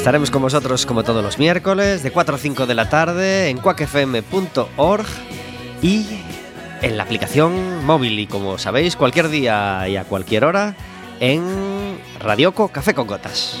Estaremos con vosotros como todos los miércoles de 4 a 5 de la tarde en cuacfm.org y en la aplicación móvil y como sabéis cualquier día y a cualquier hora en Radioco Café con Gotas.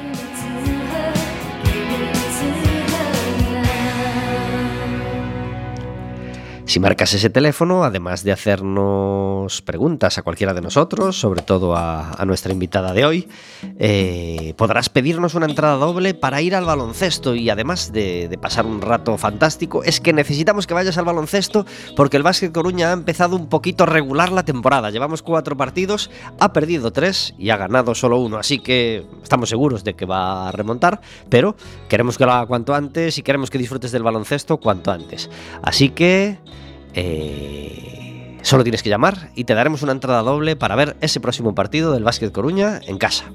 Si marcas ese teléfono, además de hacernos preguntas a cualquiera de nosotros, sobre todo a, nuestra invitada de hoy, eh, podrás pedirnos una entrada doble para ir al baloncesto y además de, pasar un rato fantástico, es que necesitamos que vayas al baloncesto porque el Básquet Coruña ha empezado un poquito regular la temporada. Llevamos cuatro partidos, ha perdido tres y ha ganado solo uno, así que estamos seguros de que va a remontar, pero queremos que lo haga cuanto antes y queremos que disfrutes del baloncesto cuanto antes. Así que... Eh, solo tienes que llamar y te daremos una entrada doble para ver ese próximo partido del Básquet Coruña en casa.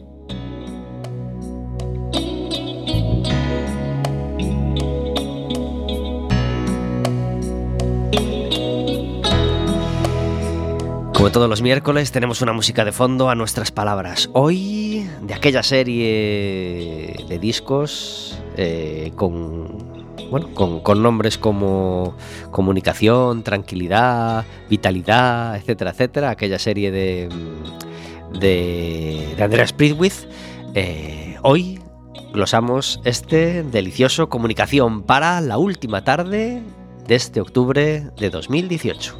Como todos los miércoles tenemos una música de fondo a nuestras palabras. Hoy de aquella serie de discos eh, con bueno, con, nombres como comunicación, tranquilidad, vitalidad, etcétera, etcétera, aquella serie de, de, de Andreas eh, hoy glosamos este delicioso comunicación para la última tarde de este octubre de 2018.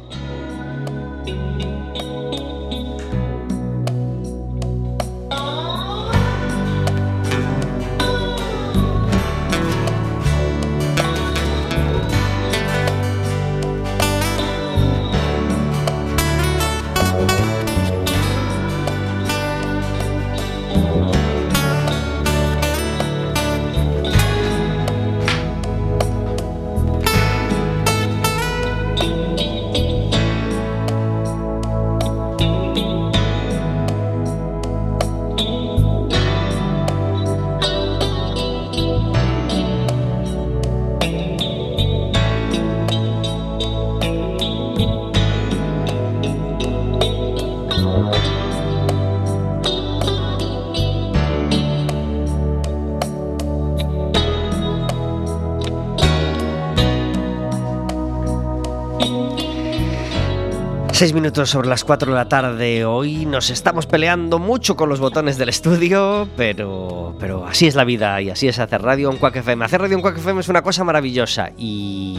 Seis minutos sobre las 4 de la tarde. Hoy nos estamos peleando mucho con los botones del estudio, pero, pero así es la vida y así es hacer radio en Quack FM. Hacer radio en Quack FM es una cosa maravillosa y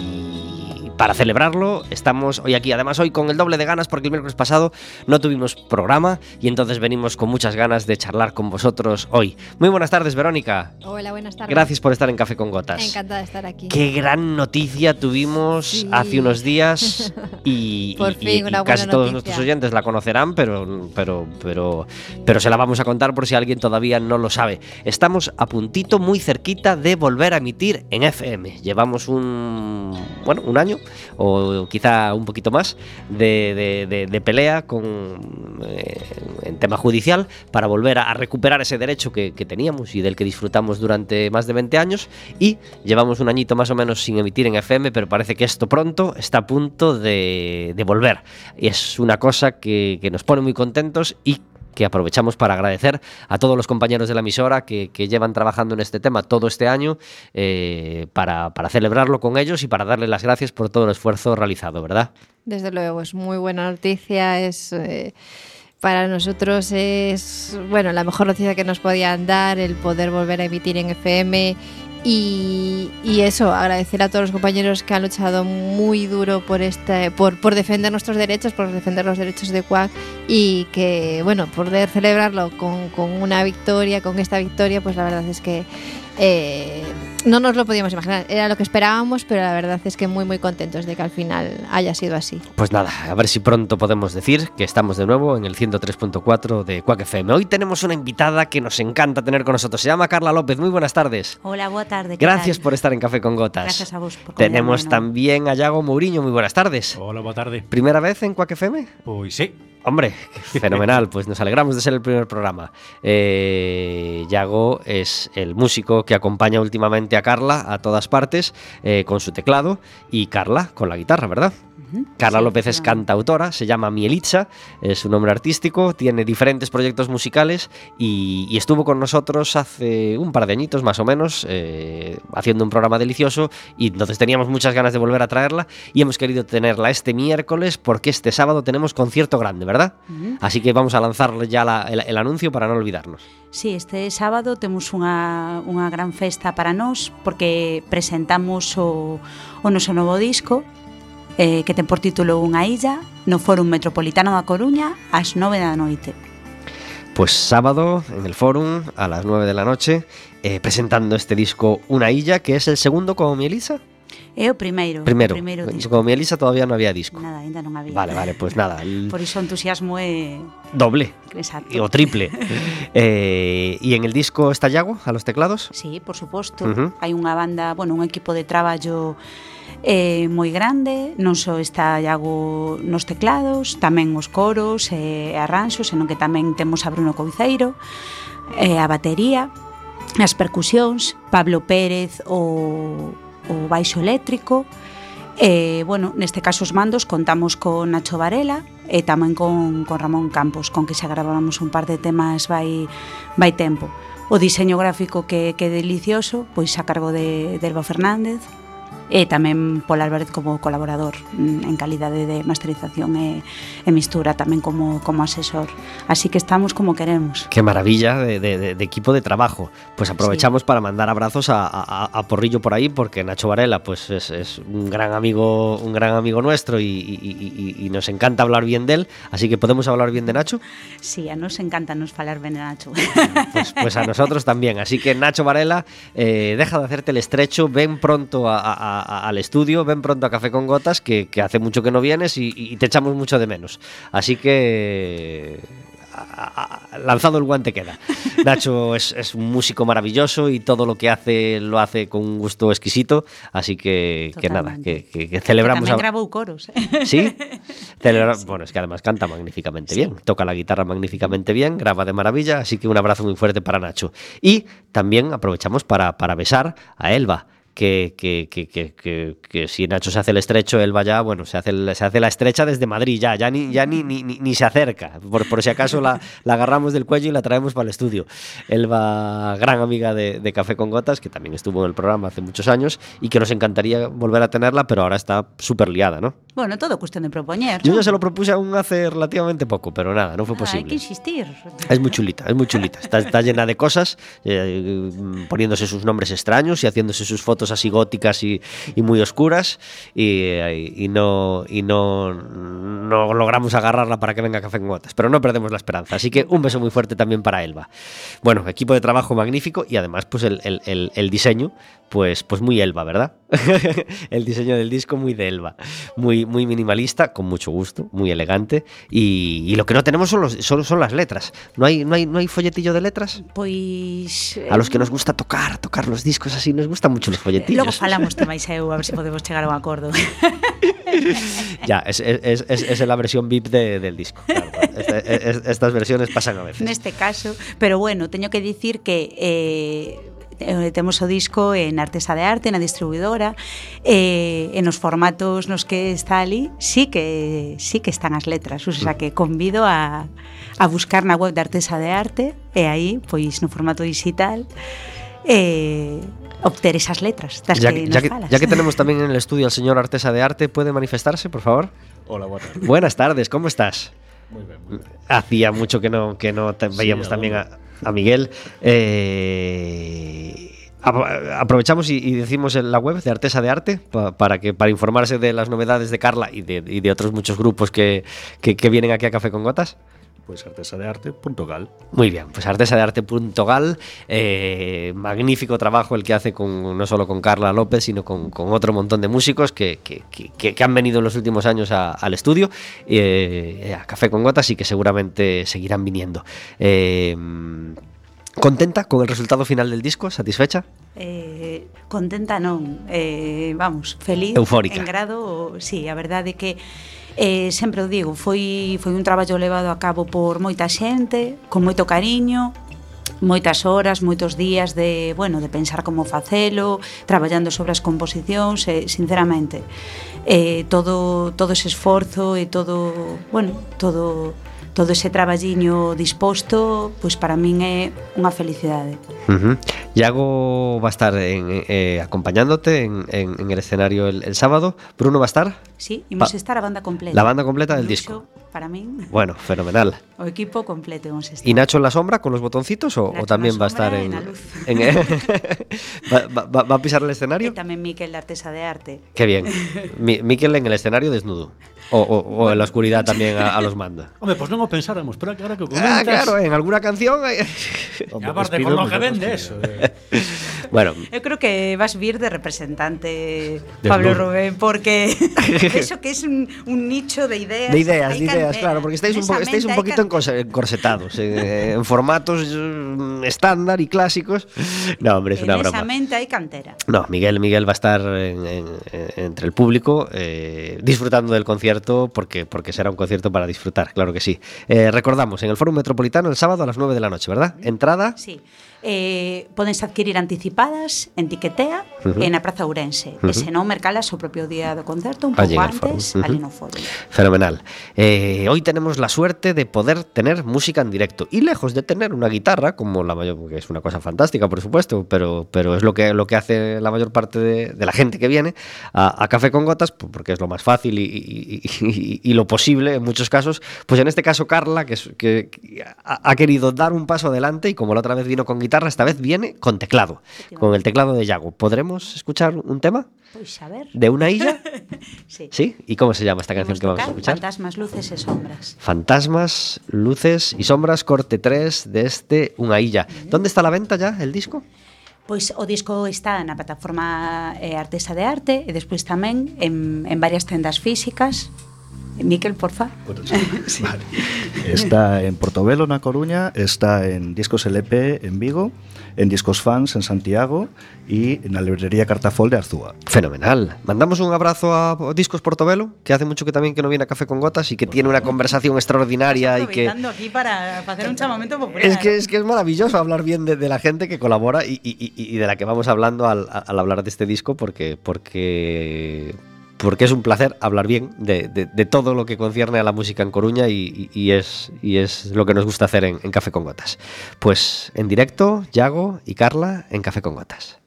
para celebrarlo, estamos hoy aquí. Además, hoy con el doble de ganas porque el miércoles pasado no tuvimos programa y entonces venimos con muchas ganas de charlar con vosotros hoy. Muy buenas tardes, Verónica. Hola, buenas tardes. Gracias por estar en Café con Gotas. Encantada de estar aquí. Qué gran noticia tuvimos hace unos días y, casi todos nuestros oyentes la conocerán, pero, pero, pero, pero se la vamos a contar por si alguien todavía no lo sabe. Estamos a puntito, muy cerquita de volver a emitir en FM. Llevamos un, bueno, un año o quizá un poquito más de, pelea con, eh, en tema judicial para volver a, recuperar ese derecho que, teníamos y del que disfrutamos durante más de 20 años y llevamos un añito más o menos sin emitir en FM, pero parece que esto pronto está a punto de, volver. Y es una cosa que, que nos pone muy contentos y que aprovechamos para agradecer a todos los compañeros de la emisora que, llevan trabajando en este tema todo este año eh, para, celebrarlo con ellos y para darles las gracias por todo el esfuerzo realizado, ¿verdad? Desde luego, es muy buena noticia, es... Eh, para nosotros es bueno la mejor noticia que nos podían dar el poder volver a emitir en FM Y, eso, agradecer a todos los compañeros que han luchado muy duro por este, por, por defender nuestros derechos, por defender los derechos de CUAC y que, bueno, poder celebrarlo con, con una victoria, con esta victoria, pues la verdad es que eh, no nos lo podíamos imaginar, era lo que esperábamos, pero la verdad es que muy muy contentos de que al final haya sido así. Pues nada, a ver si pronto podemos decir que estamos de nuevo en el 103.4 de Quack FM. Hoy tenemos una invitada que nos encanta tener con nosotros, se llama Carla López. Muy buenas tardes. Hola, buena tarde. Gracias por estar en Café con Gotas. Gracias a vos por Tenemos también a Yago Mourinho, muy buenas tardes. Hola, buena tarde. ¿Primera vez en Quack FM? Pues sí. Hombre, fenomenal, pues nos alegramos de ser el primer programa. Eh, Yago es el músico que acompaña últimamente a Carla a todas partes eh, con su teclado y Carla con la guitarra, ¿verdad? Carla López es cantautora, se llama Mielitza, es un nombre artístico, tiene diferentes proyectos musicales y, estuvo con nosotros hace un par de añitos más o menos, eh, haciendo un programa delicioso y entonces teníamos muchas ganas de volver a traerla y hemos querido tenerla este miércoles porque este sábado tenemos concierto grande, ¿verdad? Así que vamos a lanzar ya el, anuncio para no olvidarnos. Sí, este sábado tenemos una, gran festa para nos porque presentamos o, o noso novo disco eh, que ten por título Unha illa, no Fórum Metropolitano da Coruña, ás 9 da noite. Pues sábado en el Fórum a las 9 de la noche, eh, presentando este disco Una Illa, que es el segundo con mi Elisa. É o primeiro. Primeiro. O primeiro disco. Con Elisa todavía non había disco. Nada, ainda non había. Vale, vale, pois pues nada. El... Por iso o entusiasmo é... Doble. Exacto. O triple. eh, e en el disco está Iago, a los teclados? Sí, por suposto. Uh -huh. Hai unha banda, bueno, un equipo de traballo eh, moi grande, non só está Iago nos teclados, tamén os coros e eh, arranxos, senón que tamén temos a Bruno Couceiro, eh, a batería, as percusións, Pablo Pérez, o o baixo eléctrico, E, bueno, neste caso os mandos contamos con Nacho Varela e tamén con, con Ramón Campos, con que xa gravábamos un par de temas vai, vai tempo. O diseño gráfico que, que delicioso, pois a cargo de, de Elba Fernández, e tamén Paul Álvarez como colaborador mm, en calidade de masterización e, e mistura tamén como, como asesor. Así que estamos como queremos. Qué maravilla de, de, de equipo de trabajo. Pues aprovechamos sí. para mandar abrazos a, a, a, Porrillo por ahí porque Nacho Varela pues es, es un gran amigo un gran amigo nuestro y, y, y, y, nos encanta hablar bien de él. Así que podemos hablar bien de Nacho. Sí, a nos encanta nos falar ben de Nacho. Pues, pues a nosotros también. Así que Nacho Varela, eh, deja de hacerte el estrecho, ven pronto a, a al estudio, ven pronto a Café con Gotas, que, que hace mucho que no vienes y, y, te echamos mucho de menos. Así que lanzado el guante queda. Nacho es, es, un músico maravilloso y todo lo que hace lo hace con un gusto exquisito, así que, que nada, que, que, que celebramos. Que también grabó coros. ¿eh? Sí, Celebra... sí, bueno, es que además canta magníficamente sí. bien, toca la guitarra magníficamente bien, graba de maravilla, así que un abrazo muy fuerte para Nacho. Y también aprovechamos para, para besar a Elba que, que, que, que, que, si Nacho se hace el estrecho, él vaya, bueno, se hace, el, se hace la estrecha desde Madrid, ya, ya ni, ya ni, ni, ni se acerca, por, por si acaso la, la, agarramos del cuello y la traemos para el estudio. Él va, gran amiga de, de, Café con Gotas, que también estuvo en el programa hace muchos años y que nos encantaría volver a tenerla, pero ahora está súper liada, ¿no? Bueno, todo cuestión de proponer. Yo ya se lo propuse aún hace relativamente poco, pero nada, no fue ah, posible. Hay que insistir. Es muy chulita, es muy chulita. Está, está llena de cosas, eh, poniéndose sus nombres extraños y haciéndose sus fotos así góticas y, y muy oscuras y, y, no, y no, no logramos agarrarla para que venga Café con Gotas, pero no perdemos la esperanza. Así que un beso muy fuerte también para Elba. Bueno, equipo de trabajo magnífico y además pues el, el, el, el diseño pues, pues muy Elba, ¿verdad? el diseño del disco muy de Elba, muy, muy minimalista, con mucho gusto, muy elegante y, y lo que no tenemos son, los, son, son, las letras. ¿No hay, no, hay, ¿No hay folletillo de letras? Pues... A los que nos gusta tocar, tocar los discos así, nos gustan mucho los folletillos. Logo falamos te máis eu a ver se podemos chegar a un acordo. ya, es, es, es, es la versión VIP de, del disco. Claro, este, es, estas versiones pasan a veces. Neste caso, pero bueno, teño que dicir que eh, eh, temos o disco en Artesa de Arte, na distribuidora, eh, en os formatos nos que está ali, sí que sí que están as letras, o sea que convido a, a buscar na web de Artesa de Arte, e aí, pois, no formato digital, eh, obter esas letras ya, que ya que, falas. Ya que tenemos también en el estudio al señor Artesa de Arte, ¿puede manifestarse, por favor? Hola, buenas tardes. Buenas tardes, ¿cómo estás? Muy bien, muy bien. Hacía mucho que no, que no te, veíamos también a, a Miguel. Eh, aprovechamos y, decimos en la web de Artesa de Arte para que para informarse de las novedades de Carla y de, otros muchos grupos que, que, vienen aquí a Café con Gotas. Pues artesadearte.gal. Muy bien, pues artesadearte.gal. Eh, magnífico trabajo el que hace con no solo con Carla López, sino con, otro montón de músicos que, que, han venido en los últimos años al estudio, eh, a Café con Gotas y que seguramente seguirán viniendo. Eh, ¿Contenta con el resultado final del disco? ¿Satisfecha? Eh, contenta non, eh, vamos, feliz Eufórica. en grado, sí, a verdade é que eh, sempre o digo, foi, foi un traballo levado a cabo por moita xente, con moito cariño, moitas horas, moitos días de, bueno, de pensar como facelo, traballando sobre as composicións, e, sinceramente, eh, todo, todo ese esforzo e todo, bueno, todo, todo ese traballiño disposto, pois para min é unha felicidade. Uh -huh. Iago va a estar en, eh, acompañándote en, en, en el escenario el, el sábado. Bruno va a estar? Sí, imos pa estar a banda completa. La banda completa del disco. para min. Bueno, fenomenal. O equipo completo imos estar. ¿Y Nacho en la sombra con los botoncitos o, Nacho o tamén va a estar en... en, luz. en va, va, va a pisar el escenario? E tamén Miquel de Artesa de Arte. Qué bien. Mi, Miquel en el escenario desnudo o, o, o en la oscuridad tamén a, a los manda. Home, pois pues non o pensáramos, pero ahora que o ah, comentas... Ah, claro, en alguna canción... Hombre, aparte, por lo que vende eso. Eh. bueno. Eu creo que vas vir de representante. Pablo Rubén, porque eso que es un, un nicho de ideas. De ideas, de ideas, claro, porque estáis un, estáis un poquito encorsetados, en, en formatos mm, estándar y clásicos. No, hombre, es en una broma. Mente hay cantera. No, Miguel, Miguel va a estar en, en, entre el público eh, disfrutando del concierto porque, porque será un concierto para disfrutar, claro que sí. Eh, recordamos, en el Foro Metropolitano el sábado a las 9 de la noche, ¿verdad? Entrada. Sí. Eh, podense adquirir anticipadas en Tiquetea uh -huh. e na Praza Ourense. Uh -huh. E se non, mercalas o propio día do concerto, un pouco antes, uh -huh. ali no foro. Fenomenal. Eh, hoy tenemos la suerte de poder tener música en directo y lejos de tener una guitarra, como la mayor, que es una cosa fantástica, por supuesto, pero, pero es lo que, lo que hace la mayor parte de, de la gente que viene a, a, Café con Gotas, porque es lo más fácil y, y, y, y, lo posible en muchos casos. Pues en este caso, Carla, que, que, que ha, ha querido dar un paso adelante y como la otra vez vino con guitarra, guitarra esta vez viene con teclado, con el teclado de Yago. ¿Podremos escuchar un tema? Pues a ver. ¿De una isla? sí. ¿Sí? ¿Y cómo se llama esta canción que vamos a escuchar? Fantasmas, luces y sombras. Fantasmas, luces y sombras, corte 3 de este Una Illa. ¿Dónde está la venta ya, el disco? Pois o disco está na plataforma eh, Artesa de Arte e despois tamén en, en varias tendas físicas Miquel, porfa. Sí. vale. Está en Portobelo, na Coruña, está en Discos LP en Vigo, en Discos Fans en Santiago y en la librería Cartafol de Arzúa. Fenomenal. Mandamos un abrazo a Discos Portobelo, que hace mucho que también que no viene a Café con Gotas y que tiene una conversación extraordinaria y que aquí para, para hacer un chamamento popular. Es que es que es maravilloso hablar bien de, de la gente que colabora y, y, y, de la que vamos hablando al, al hablar de este disco porque porque porque es un placer hablar bien de, todo lo que concierne a la música en Coruña y es lo que nos gusta hacer en, en Café con Gotas. Pues en directo, Yago y Carla en Café con Gotas.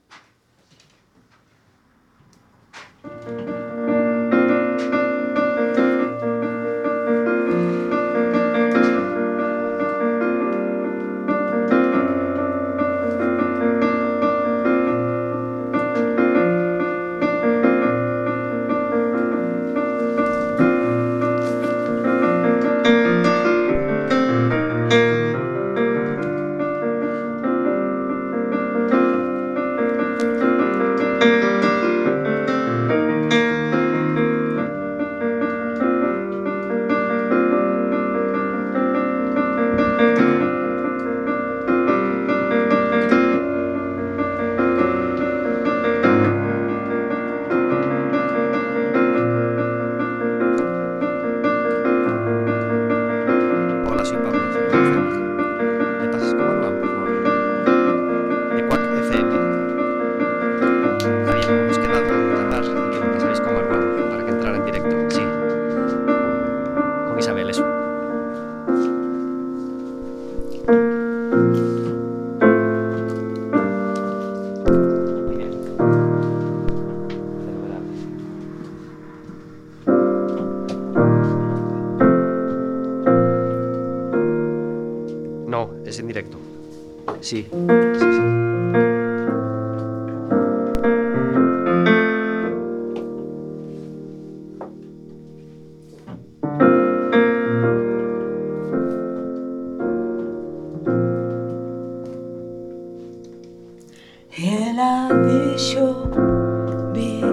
sabe xover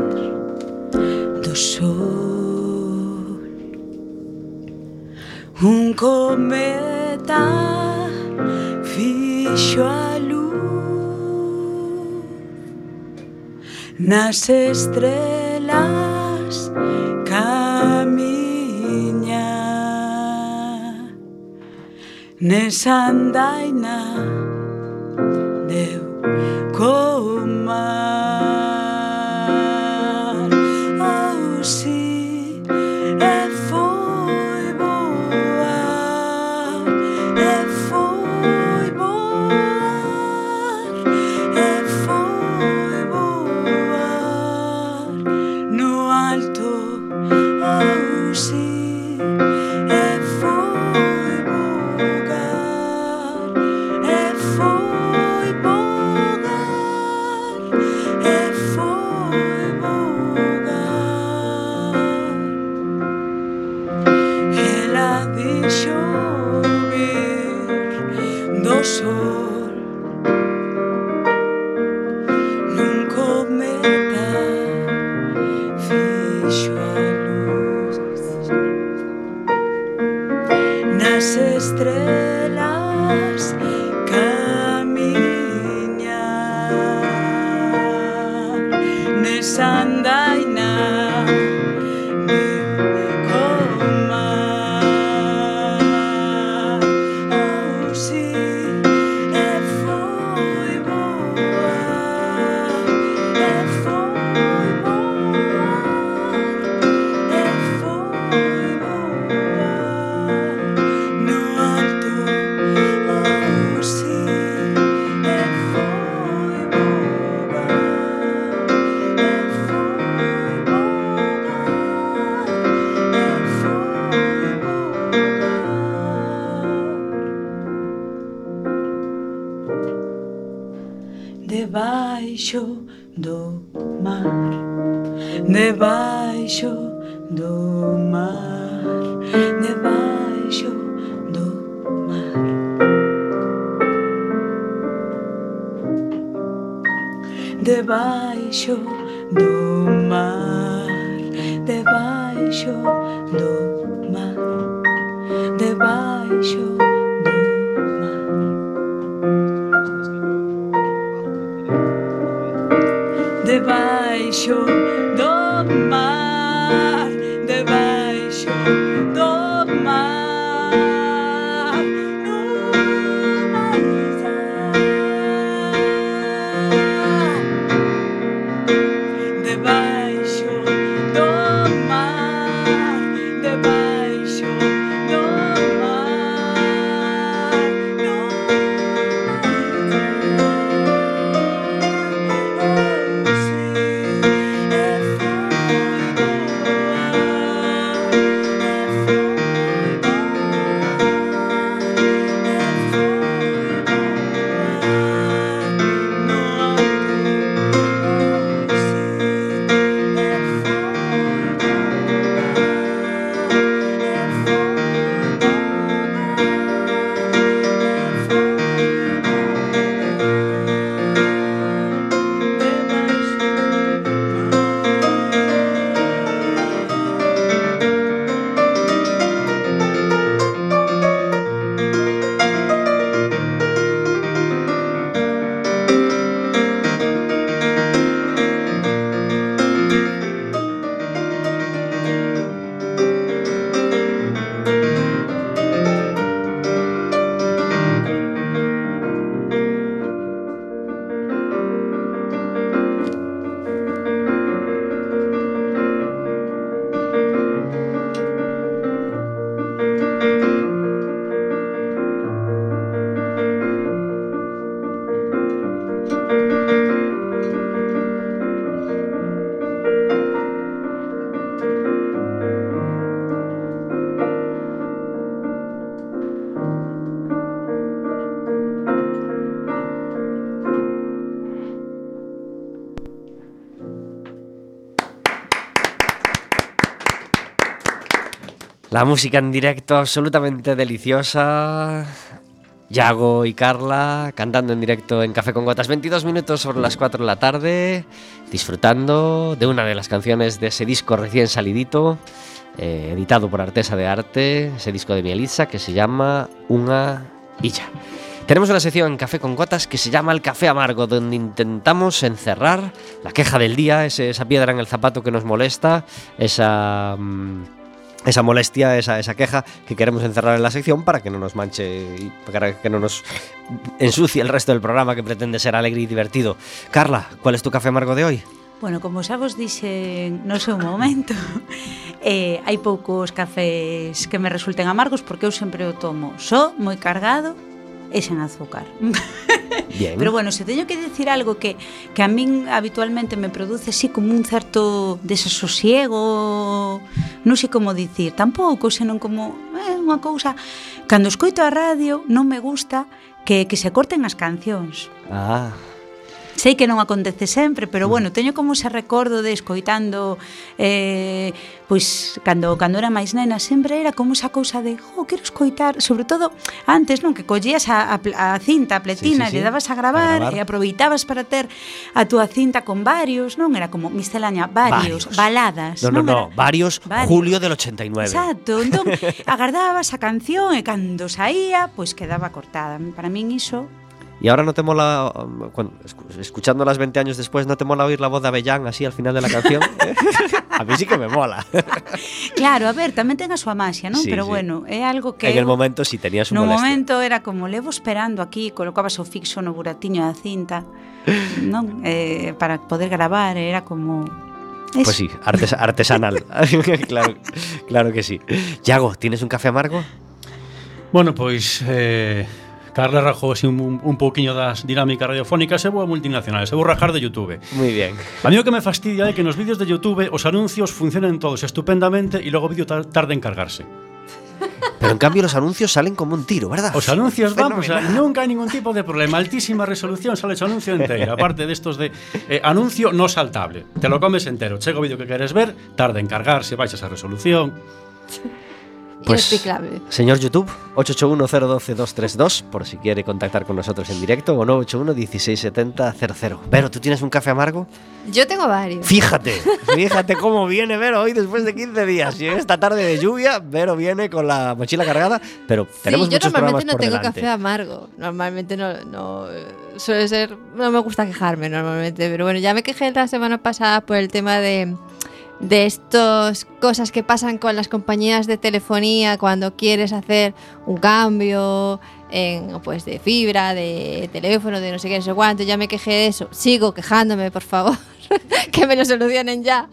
do sol. Un cometa fixo a luz nas estrelas camiña nesa andaina La música en directo absolutamente deliciosa. Yago y Carla cantando en directo en Café con Gotas, 22 minutos sobre las 4 de la tarde, disfrutando de una de las canciones de ese disco recién salidito, eh, editado por Artesa de Arte, ese disco de Mielitza que se llama Una Illa. Tenemos una sección en Café con Gotas que se llama El Café Amargo, donde intentamos encerrar la queja del día, esa piedra en el zapato que nos molesta, esa... Mm, esa molestia, esa, esa queja que queremos encerrar en la sección para que no nos manche y para que no nos ensucie el resto del programa que pretende ser alegre y divertido. Carla, ¿cuál es tu café amargo de hoy? Bueno, como xa vos dixe no seu momento, eh, hai poucos cafés que me resulten amargos porque eu sempre o tomo só, moi cargado e sen azúcar. Bien. Pero bueno, se teño que decir algo que, que a min habitualmente me produce así como un certo desasosiego, non sei como dicir, tampouco, senón como eh, unha cousa. Cando escoito a radio non me gusta que, que se corten as cancións. Ah. Sei que non acontece sempre, pero bueno, teño como ese recordo de escoitando eh, pois cando cando era máis nena sempre era como esa cousa de, oh, quero escoitar", sobre todo antes, non, que collías a, a, a cinta a pletina, sí, sí, sí. le dabas a gravar, a grabar. e aproveitabas para ter a túa cinta con varios, non? Era como miscelánea, varios, varios. baladas, no, non? No, no, era, varios, varios, julio del 89. Exacto, entón agardabas a canción e cando saía, pois quedaba cortada. Para min iso Y ahora no te mola, um, cuando, escuchándolas 20 años después, ¿no te mola oír la voz de Avellán así al final de la canción? a mí sí que me mola. claro, a ver, tamén ten a súa maxia, non? Sí, Pero sí. bueno, é algo que... En el momento sí tenía su No molestia. momento era como, levo esperando aquí, colocabas o fixo no buratiño da cinta, non? Eh, para poder gravar, era como... Eso. Pues sí, artes, artesanal. claro, claro que sí. Yago, ¿tienes un café amargo? Bueno, pois eh, Carla rajou así un, un pouquiño das dinámicas radiofónicas e vou a multinacionales, e vou rajar de Youtube. Muy bien. A mí o que me fastidia é que nos vídeos de Youtube os anuncios funcionan todos estupendamente e logo o vídeo tarda en cargarse. Pero en cambio los anuncios salen como un tiro, ¿verdad? Os anuncios, vamos, o sea, nunca hai ningún tipo de problema. Altísima resolución, sale o anuncio entero. Aparte de estos de eh, anuncio no saltable. Te lo comes entero. Chega o vídeo que queres ver, tarda en cargarse, baixas a resolución. Pues, señor YouTube, 881-012-232, por si quiere contactar con nosotros en directo, o 981-1670-00. Vero, ¿tú tienes un café amargo? Yo tengo varios. Fíjate, fíjate cómo viene Vero hoy después de 15 días. Y en esta tarde de lluvia, Vero viene con la mochila cargada, pero tenemos sí, yo muchos normalmente no por tengo delante. café amargo. Normalmente no, no suele ser. No me gusta quejarme normalmente. Pero bueno, ya me quejé la semana pasada por el tema de. De estas cosas que pasan con las compañías de telefonía cuando quieres hacer un cambio en, pues de fibra, de teléfono, de no sé qué, no sé cuánto. Ya me quejé de eso. Sigo quejándome, por favor. que me lo solucionen ya.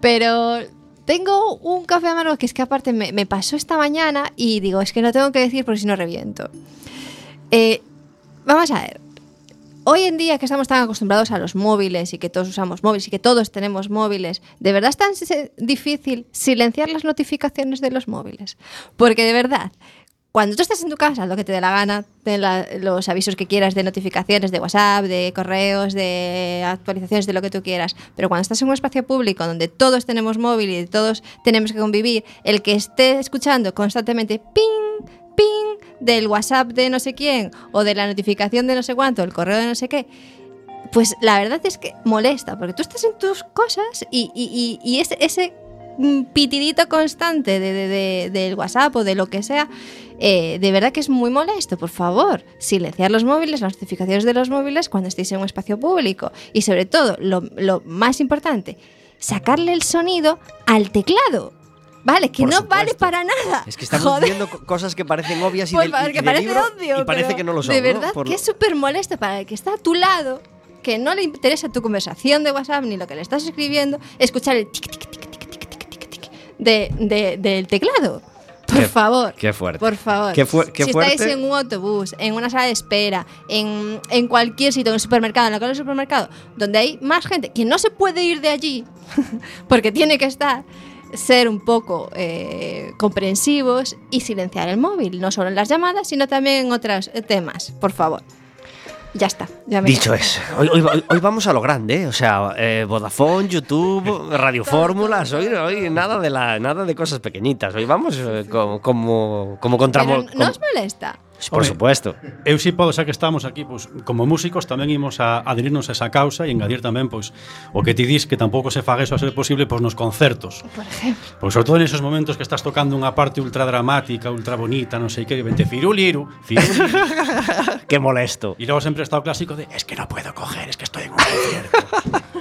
Pero tengo un café amargo que es que aparte me, me pasó esta mañana y digo, es que no tengo que decir porque si no reviento. Eh, vamos a ver. Hoy en día que estamos tan acostumbrados a los móviles y que todos usamos móviles y que todos tenemos móviles, ¿de verdad es tan difícil silenciar las notificaciones de los móviles? Porque de verdad, cuando tú estás en tu casa, lo que te dé la gana, los avisos que quieras de notificaciones de WhatsApp, de correos, de actualizaciones, de lo que tú quieras. Pero cuando estás en un espacio público donde todos tenemos móvil y todos tenemos que convivir, el que esté escuchando constantemente ping, ping del WhatsApp de no sé quién o de la notificación de no sé cuánto, el correo de no sé qué, pues la verdad es que molesta, porque tú estás en tus cosas y, y- y- ese, mm, pitidito constante de, de- de- del WhatsApp o de lo que sea, eh, de verdad que es muy molesto. Por favor, silenciar los móviles, las notificaciones de los móviles cuando estéis en un espacio público. Y sobre todo, lo, lo más importante, sacarle el sonido al teclado. Vale, que no vale para nada. Es que estamos Joder. cosas que parecen obvias y, pues, del, que parece libro, obvio, y parece que no lo son. De verdad, ¿no? Que es súper molesto para el que está a tu lado, que no le interesa tu conversación de WhatsApp ni lo que le estás escribiendo, escuchar el tic, tic, tic, tic, tic, tic, tic, tic de, de, del teclado. Por qué, favor. Qué fuerte. Por favor. Qué fu si fuerte. estáis en un autobús, en una sala de espera, en, en cualquier sitio, en un supermercado, en la cola del supermercado, donde hay más gente que no se puede ir de allí porque tiene que estar, ser un poco eh, comprensivos y silenciar el móvil, no solo en las llamadas, sino también en otros temas, por favor. Ya está. Ya me Dicho es, hoy, hoy- hoy- hoy vamos a lo grande, ¿eh? o sea, eh, Vodafone, YouTube, Radio Fórmulas, hoy, hoy nada de la, nada de cosas pequeñitas, hoy vamos eh, como, como, como contra Pero ¿No como- os molesta? Por Home, supuesto. Eu si podo, xa que estamos aquí, pois, como músicos tamén imos a adherirnos a esa causa e engadir tamén pois o que ti dis que tampouco se faga eso a ser posible pois nos concertos. Por exemplo. Pois sobre todo nesos momentos que estás tocando unha parte ultra dramática, ultra bonita, non sei que, vente firuliru, firuliru. que molesto. E logo sempre está o clásico de es que no puedo coger, es que estoy en un concierto.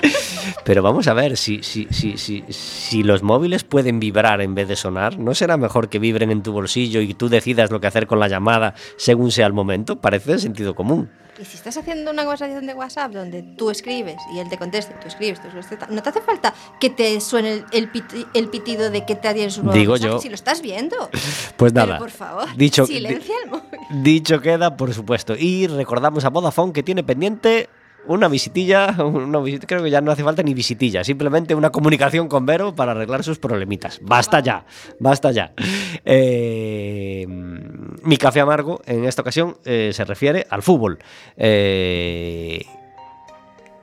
Pero vamos a ver, si, si, si, si, si los móviles pueden vibrar en vez de sonar, ¿no será mejor que vibren en tu bolsillo y tú decidas lo que hacer con la llamada según sea el momento? Parece de sentido común. Y si estás haciendo una conversación de WhatsApp donde tú escribes y él te contesta, tú escribes, tú escribes, no te hace falta que te suene el, el, piti, el pitido de que te tienes un nuevo Digo mensaje, yo. si lo estás viendo. Pues nada. Pero por favor, dicho, silencia el móvil. Dicho queda, por supuesto. Y recordamos a Vodafone que tiene pendiente una visitilla, una visita, creo que ya no hace falta ni visitilla, simplemente una comunicación con Vero para arreglar sus problemitas. Basta ya, basta ya. Eh, mi café amargo en esta ocasión eh, se refiere al fútbol. Eh,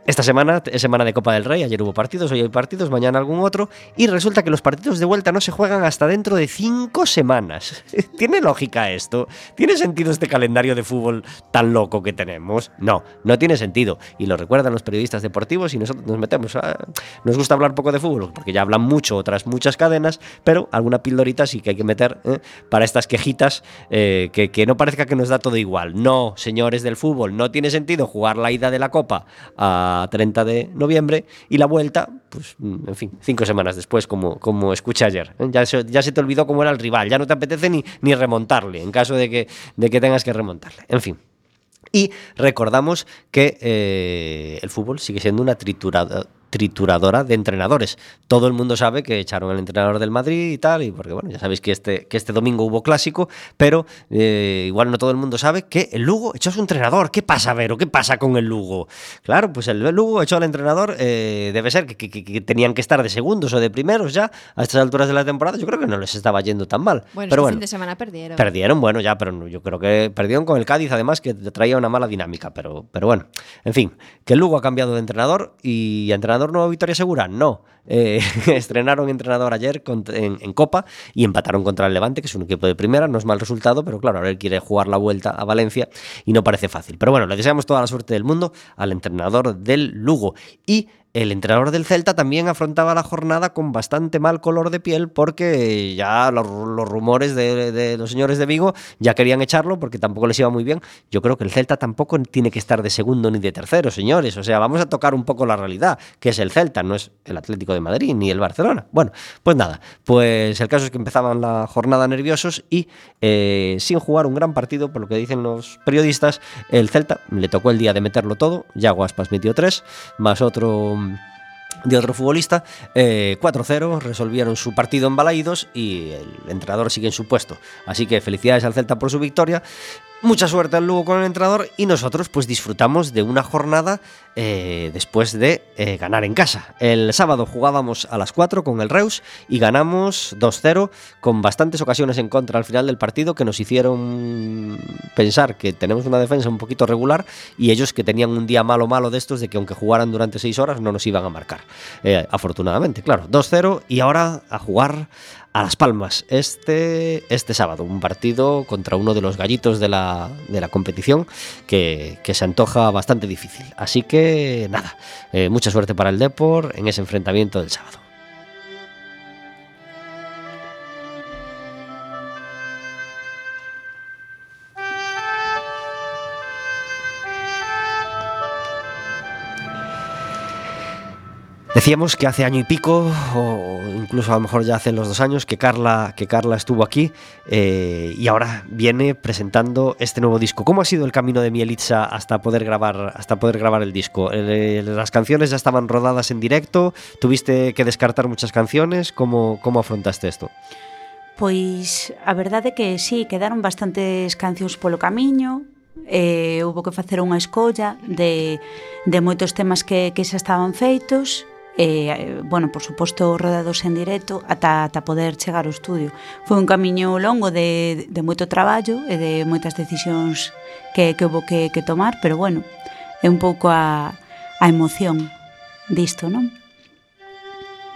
esta semana es semana de Copa del Rey, ayer hubo partidos, hoy hay partidos, mañana algún otro, y resulta que los partidos de vuelta no se juegan hasta dentro de cinco semanas. ¿Tiene lógica esto? ¿Tiene sentido este calendario de fútbol tan loco que tenemos? No, no tiene sentido. Y lo recuerdan los periodistas deportivos y nosotros nos metemos a... Nos gusta hablar poco de fútbol, porque ya hablan mucho otras muchas cadenas, pero alguna pildorita sí que hay que meter ¿eh? para estas quejitas eh, que, que no parezca que nos da todo igual. No, señores del fútbol, no tiene sentido jugar la ida de la Copa a 30 de noviembre y la vuelta, pues, en fin, cinco semanas después, como, como escuché ayer. Ya se, ya se te olvidó cómo era el rival, ya no te apetece ni, ni remontarle, en caso de que, de que tengas que remontarle. En fin. Y recordamos que eh, el fútbol sigue siendo una triturada trituradora de entrenadores. Todo el mundo sabe que echaron al entrenador del Madrid y tal, y porque bueno, ya sabéis que este, que este domingo hubo clásico, pero eh, igual no todo el mundo sabe que el Lugo echó a su entrenador. ¿Qué pasa, Vero? ¿Qué pasa con el Lugo? Claro, pues el Lugo echó al entrenador, eh, debe ser que, que, que, tenían que estar de segundos o de primeros ya a estas alturas de la temporada. Yo creo que no les estaba yendo tan mal. Bueno, pero este bueno, fin de semana perdieron. Perdieron, bueno, ya, pero yo creo que perdieron con el Cádiz, además, que traía una mala dinámica, pero, pero bueno, en fin, que el Lugo ha cambiado de entrenador y entrenador nuevo Victoria Segura no. Eh, estrenaron entrenador ayer en, Copa y empataron contra el Levante, que es un equipo de primera, no es mal resultado, pero claro, ahora él quiere jugar la vuelta a Valencia y no parece fácil. Pero bueno, le deseamos toda la suerte del mundo al entrenador del Lugo. Y el entrenador del Celta también afrontaba la jornada con bastante mal color de piel porque ya los, los rumores de, de, los señores de Vigo ya querían echarlo porque tampoco les iba muy bien. Yo creo que el Celta tampoco tiene que estar de segundo ni de tercero, señores. O sea, vamos a tocar un poco la realidad, que es el Celta, no es el Atlético de Madrid ni el Barcelona. Bueno, pues nada, pues el caso es que empezaban la jornada nerviosos y eh, sin jugar un gran partido, por lo que dicen los periodistas, el Celta le tocó el día de meterlo todo, Yago Aspas metió tres, más otro de otro futbolista, eh, 4-0, resolvieron su partido en Balaídos y el entrenador sigue en su puesto. Así que felicidades al Celta por su victoria. Mucha suerte al Lugo con el entrenador y nosotros pues disfrutamos de una jornada eh, después de eh, ganar en casa. El sábado jugábamos a las 4 con el Reus y ganamos 2-0 con bastantes ocasiones en contra al final del partido que nos hicieron pensar que tenemos una defensa un poquito regular y ellos que tenían un día malo malo de estos de que aunque jugaran durante 6 horas no nos iban a marcar. Eh, afortunadamente, claro, 2-0 y ahora a jugar a Las Palmas este, este sábado. Un partido contra uno de los gallitos de la, de la competición que, que, se antoja bastante difícil. Así que nada, eh, mucha suerte para el Depor en ese enfrentamiento del sábado. Decíamos que hace año y pico, o incluso a lo mejor ya hace los dos años, que Carla, que Carla estuvo aquí eh, y ahora viene presentando este nuevo disco. ¿Cómo ha sido el camino de Mielitza hasta poder grabar, hasta poder grabar el disco? Eh, ¿Las canciones ya estaban rodadas en directo? ¿Tuviste que descartar muchas canciones? ¿Cómo, cómo afrontaste esto? Pois a verdade que sí, quedaron bastantes cancións polo camiño, eh, houve que facer unha escolla de, de moitos temas que, que xa estaban feitos e, bueno, por suposto, rodados en directo ata, ata poder chegar ao estudio. Foi un camiño longo de, de moito traballo e de moitas decisións que, que houve que, que tomar, pero bueno, é un pouco a, a emoción disto, non?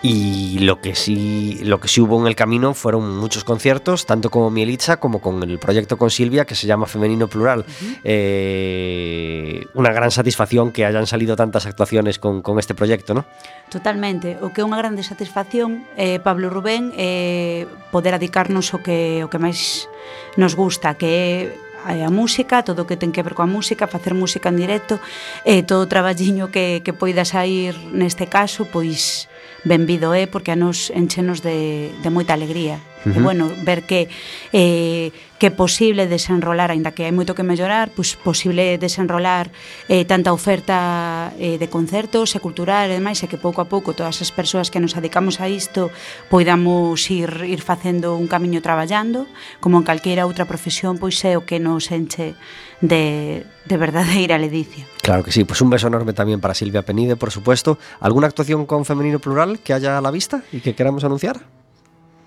Y lo que sí, lo que sí hubo en el camino fueron muchos conciertos, tanto como Mielitza como con el proyecto con Silvia que se llama Femenino Plural. Uh -huh. eh, una gran satisfacción que hayan salido tantas actuaciones con, con este proyecto, ¿no? Totalmente, o que é unha grande satisfacción eh, Pablo Rubén eh, poder adicarnos o que, o que máis nos gusta, que é a música, todo o que ten que ver coa música, facer música en directo, eh, todo o traballiño que, que poida sair neste caso, pois benvido é porque a nos enchenos de, de moita alegría. Uh -huh. E, bueno, ver que eh, que é posible desenrolar, aínda que hai moito que mellorar, pois posible desenrolar eh, tanta oferta eh, de concertos e cultural e demais, e que pouco a pouco todas as persoas que nos dedicamos a isto poidamos ir, ir facendo un camiño traballando, como en calquera outra profesión, pois é o que nos enche de, de verdadeira ledicia. Claro que sí, pues un beso enorme también para Silvia Penide, por supuesto. ¿Alguna actuación con Femenino Plural que haya a la vista y que queramos anunciar?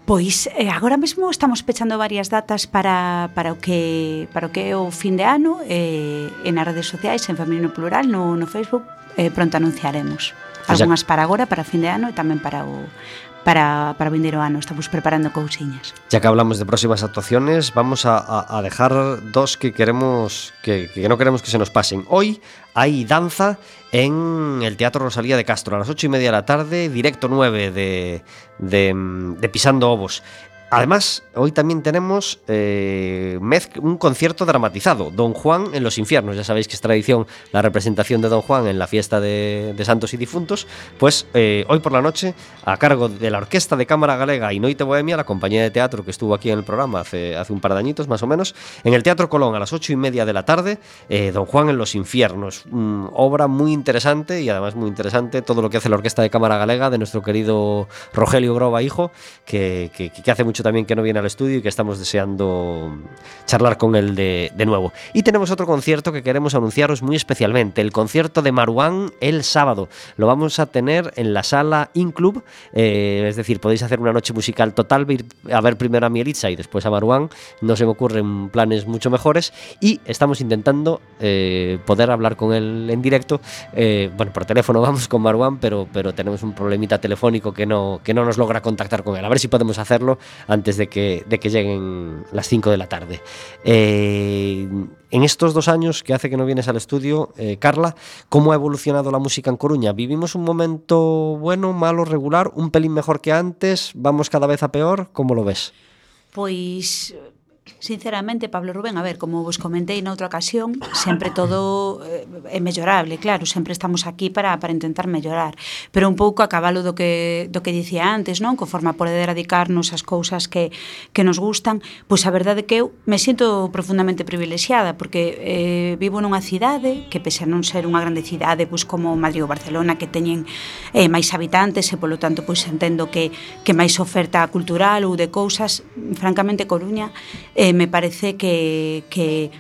Pois eh, agora mesmo estamos pechando varias datas para, para o que para o que é o fin de ano eh, en as redes sociais, en Feminino Plural, no, no Facebook, eh, pronto anunciaremos. Algunhas para agora, para fin de ano e tamén para o para, para. Estamos preparando cousiñas. Ya que hablamos de próximas actuaciones, vamos a, dejar dos que queremos que, no queremos que se nos pasen. Hoy hay danza en el Teatro Rosalía de Castro a las ocho y media de la tarde, directo 9 de, de, de Pisando Ovos. Además, hoy también tenemos eh, un concierto dramatizado, Don Juan en los infiernos. Ya sabéis que es tradición la representación de Don Juan en la fiesta de, Santos y Difuntos. Pues eh, hoy por la noche, a cargo de la Orquesta de Cámara Galega y Noite Bohemia, la compañía de teatro que estuvo aquí en el programa hace, un par de añitos más o menos, en el Teatro Colón a las ocho y media de la tarde, eh, Don Juan en los infiernos. Mm, obra muy interesante y además muy interesante todo lo que hace la Orquesta de Cámara Galega de nuestro querido Rogelio Groba, hijo, que, que, que hace mucho también que no viene al estudio y que estamos deseando charlar con él de, nuevo. Y tenemos otro concierto que queremos anunciaros muy especialmente, el concierto de Maruán el sábado. Lo vamos a tener en la sala In Club, eh, es decir, podéis hacer una noche musical total, a ver primero a Mielitza y después a Maruán, no se me ocurren planes mucho mejores y estamos intentando eh, poder hablar con él en directo, eh, bueno, por teléfono vamos con Maruán, pero, pero tenemos un problemita telefónico que no, que no nos logra contactar con él, a ver si podemos hacerlo antes de que, de que lleguen las 5 de la tarde. Eh, en estos dos años que hace que no vienes al estudio, eh, Carla, ¿cómo ha evolucionado la música en Coruña? ¿Vivimos un momento bueno, malo, regular, un pelín mejor que antes? ¿Vamos cada vez a peor? ¿Cómo lo ves? Pois Sinceramente, Pablo Rubén, a ver, como vos comentei noutra ocasión, sempre todo eh, é mellorable, claro, sempre estamos aquí para, para intentar mellorar, pero un pouco a cabalo do que, do que dicía antes, non? Co forma poder dedicarnos as cousas que, que nos gustan, pois a verdade que eu me sinto profundamente privilexiada, porque eh, vivo nunha cidade que, pese a non ser unha grande cidade, pois como Madrid ou Barcelona, que teñen eh, máis habitantes e, polo tanto, pois entendo que, que máis oferta cultural ou de cousas, francamente, Coruña, eh, me parece que, que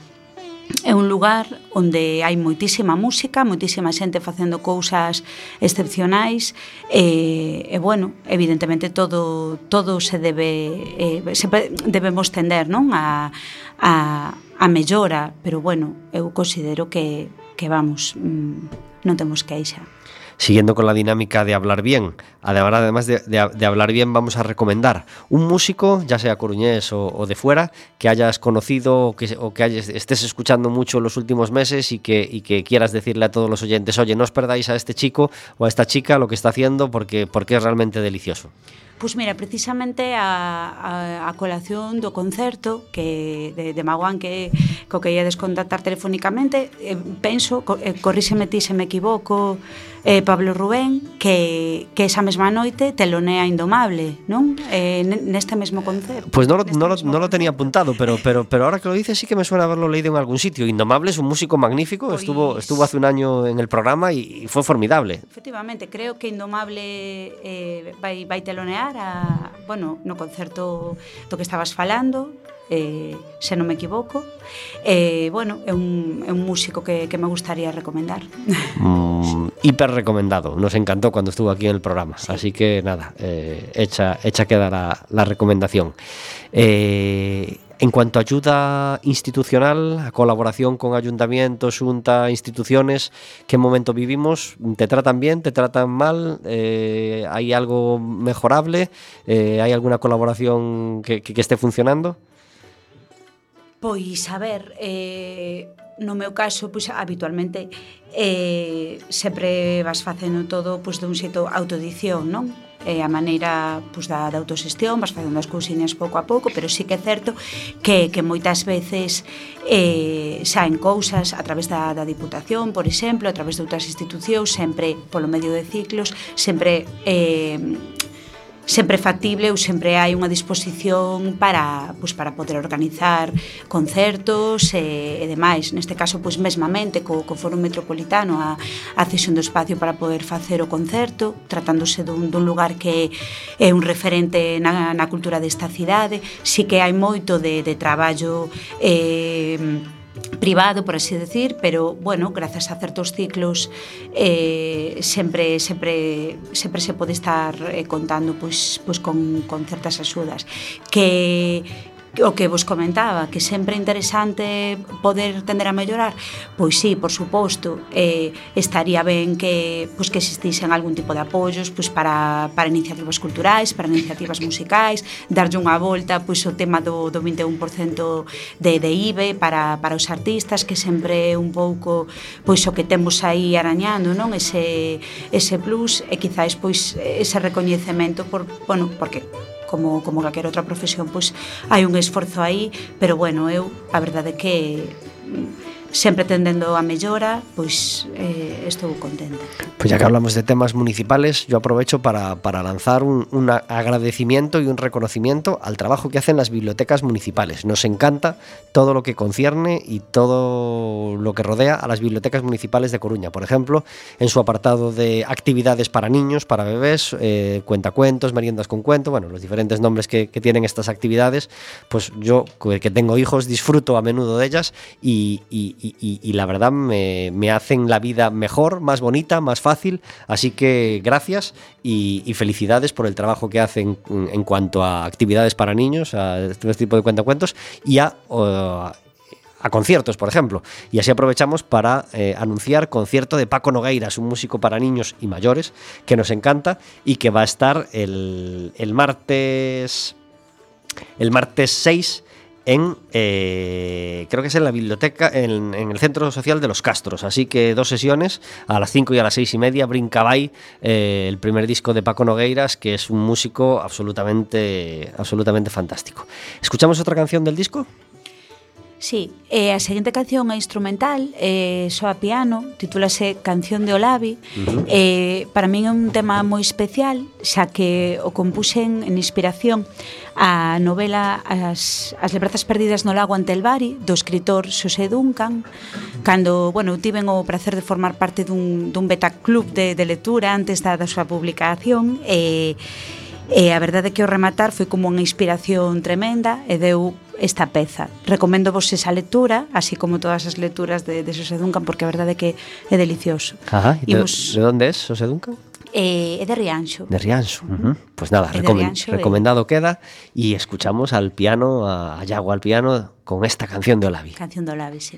é un lugar onde hai moitísima música, moitísima xente facendo cousas excepcionais e, e bueno, evidentemente todo todo se debe eh, se debemos tender, non, a a a mellora, pero bueno, eu considero que que vamos, mm, non temos queixa. Siguiendo con la dinámica de hablar bien, además de, hablar bien, vamos a recomendar un músico, ya sea coruñés o, de fuera, que hayas conocido o que, que estés escuchando mucho en los últimos meses y que, y que quieras decirle a todos los oyentes, oye, no os perdáis a este chico o a esta chica lo que está haciendo porque, porque es realmente delicioso. Pois mira, precisamente a, a, a colación do concerto que de, de Maguán que co que ia descontactar telefónicamente, eh, penso, co, eh, corríxeme ti se me equivoco, eh, Pablo Rubén, que, que esa mesma noite telonea Indomable, non? Eh, neste mesmo concerto. Pois pues non, no, no, no lo tenía apuntado, pero, pero, pero ahora que lo dices sí que me suena haberlo leído en algún sitio. Indomable es un músico magnífico, pues, estuvo, estuvo hace un año en el programa y, y fue formidable. Efectivamente, creo que Indomable eh, vai, vai telonear chegar a, bueno, no concerto do que estabas falando, eh, se non me equivoco. Eh, bueno, é un, é un músico que, que me gustaría recomendar. Mm, hiper recomendado, nos encantó cuando estuvo aquí en el programa. Sí. Así que nada, eh, hecha, hecha queda la, la recomendación. Eh, En cuanto a ayuda institucional, a colaboración con ayuntamientos, junta, instituciones, ¿qué momento vivimos? ¿Te tratan bien? ¿Te tratan mal? Eh, ¿Hay algo mejorable? Eh, ¿Hay alguna colaboración que, que, que, esté funcionando? Pois, a ver, eh, no meu caso, pois, habitualmente eh, sempre vas facendo todo pois, dun xeito autodición, non? eh, a maneira pues, da, da autosestión, vas facendo as cousiñas pouco a pouco, pero sí que é certo que, que moitas veces eh, saen cousas a través da, da Diputación, por exemplo, a través de outras institucións, sempre polo medio de ciclos, sempre eh, sempre factible ou sempre hai unha disposición para, pois, para poder organizar concertos e, e demais. Neste caso, pois, mesmamente co, co Foro Metropolitano a, a cesión do espacio para poder facer o concerto, tratándose dun, dun lugar que é un referente na, na cultura desta cidade, si que hai moito de, de traballo eh, privado, por así decir, pero bueno, grazas a certos ciclos eh, sempre sempre sempre se pode estar eh, contando pois, pois con, con certas axudas. Que o que vos comentaba, que sempre é interesante poder tender a mellorar, pois sí, por suposto, eh, estaría ben que pois que existisen algún tipo de apoios pois para, para iniciativas culturais, para iniciativas musicais, darlle unha volta pois o tema do, do 21% de, de IBE para, para os artistas, que sempre é un pouco pois o que temos aí arañando, non? Ese, ese plus e quizáis pois ese recoñecemento por, bueno, porque como, como calquera outra profesión, pois hai un esforzo aí, pero bueno, eu a verdade é que sempre tendendo a mellora, pois eh, estou contenta. Pues ya que hablamos de temas municipales, yo aprovecho para, para lanzar un, agradecimiento y un reconocimiento al trabajo que hacen las bibliotecas municipales. Nos encanta todo lo que concierne y todo lo que rodea a las bibliotecas municipales de Coruña. Por ejemplo, en su apartado de actividades para niños, para bebés, eh, cuentacuentos, meriendas con cuento, bueno, los diferentes nombres que, tienen estas actividades, pues yo que tengo hijos disfruto a menudo de ellas y y, la verdad me, hacen la vida mejor, más bonita, más fácil. Así que gracias y, felicidades por el trabajo que hacen en cuanto a actividades para niños, a este tipo de cuentacuentos y a... a conciertos, por ejemplo. Y así aprovechamos para eh, anunciar concierto de Paco Nogueiras, un músico para niños y mayores que nos encanta y que va a estar el, el martes el martes 6 en, eh, creo que es en la biblioteca, en, el Centro Social de los Castros. Así que dos sesiones, a las 5 y a las 6 y media, Brincabay, eh, el primer disco de Paco Nogueiras, que es un músico absolutamente, absolutamente fantástico. ¿Escuchamos otra canción del disco? Sí, e a seguinte canción é instrumental, eh, só a piano, titúlase Canción de Olavi. Uh -huh. eh, para min é un tema moi especial, xa que o compuxen en inspiración a novela As, as lebrazas perdidas no lago ante el Bari, do escritor Xosé Duncan, cando, bueno, tiven o placer de formar parte dun, dun beta club de, de lectura antes da, da súa publicación, e eh, E a verdade é que o rematar foi como unha inspiración tremenda e deu esta peza. Recomendo vos esa lectura, así como todas as lecturas de, de José Duncan, porque a verdade é que é delicioso. Ajá, de, Imos... de onde é José Duncan? Eh, é de Rianxo. De Rianxo. Uh -huh. Pois pues nada, recome Rianxo, recomendado eh. queda y escuchamos al piano, a Yago al piano, con esta canción de Olavi. Canción de Olavi, sí.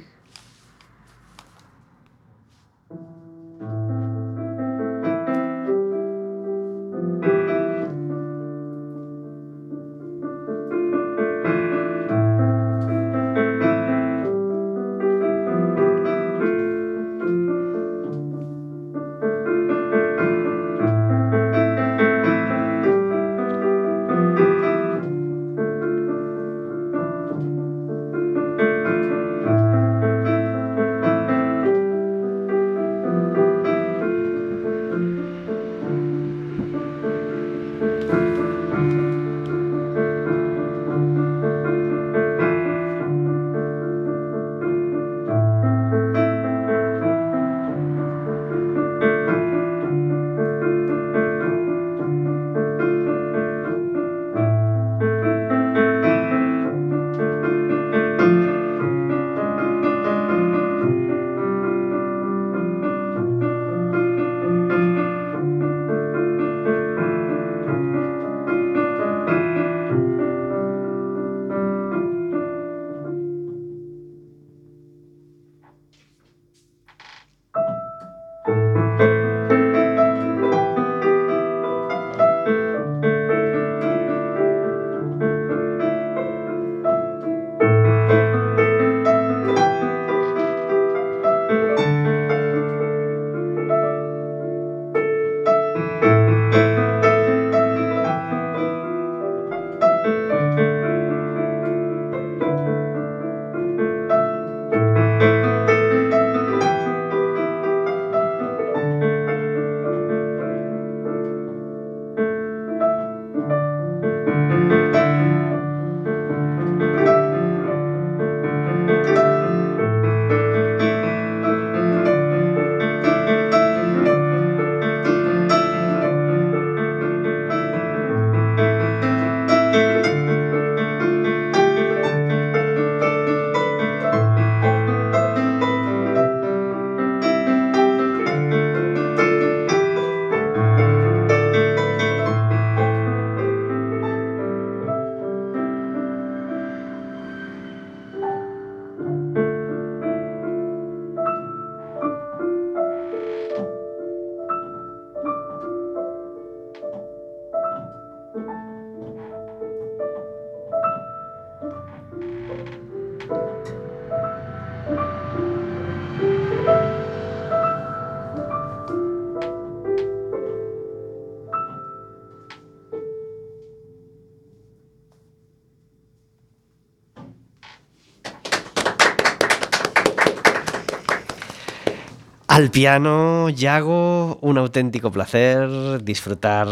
Al piano, Yago, un auténtico placer disfrutar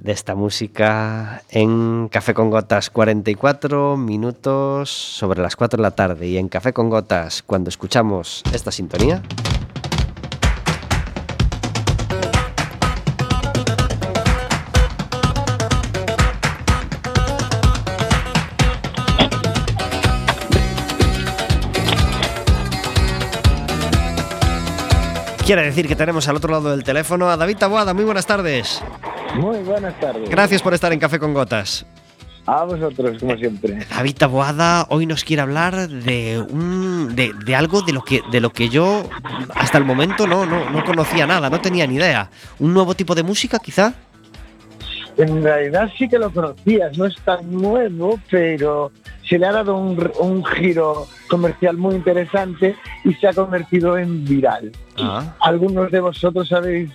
de esta música en Café con Gotas 44 minutos sobre las 4 de la tarde y en Café con Gotas cuando escuchamos esta sintonía. Quiere decir que tenemos al otro lado del teléfono a David Taboada. Muy buenas tardes. Muy buenas tardes. Gracias por estar en Café con Gotas. A vosotros, como siempre. David Taboada hoy nos quiere hablar de un de, algo de lo que de lo que yo hasta el momento no, no, no conocía nada, no tenía ni idea. ¿Un nuevo tipo de música, quizá? En realidad sí que lo conocías, no es tan nuevo, pero se le ha dado un, giro comercial muy interesante y se ha convertido en viral. Ah. Algunos de vosotros habéis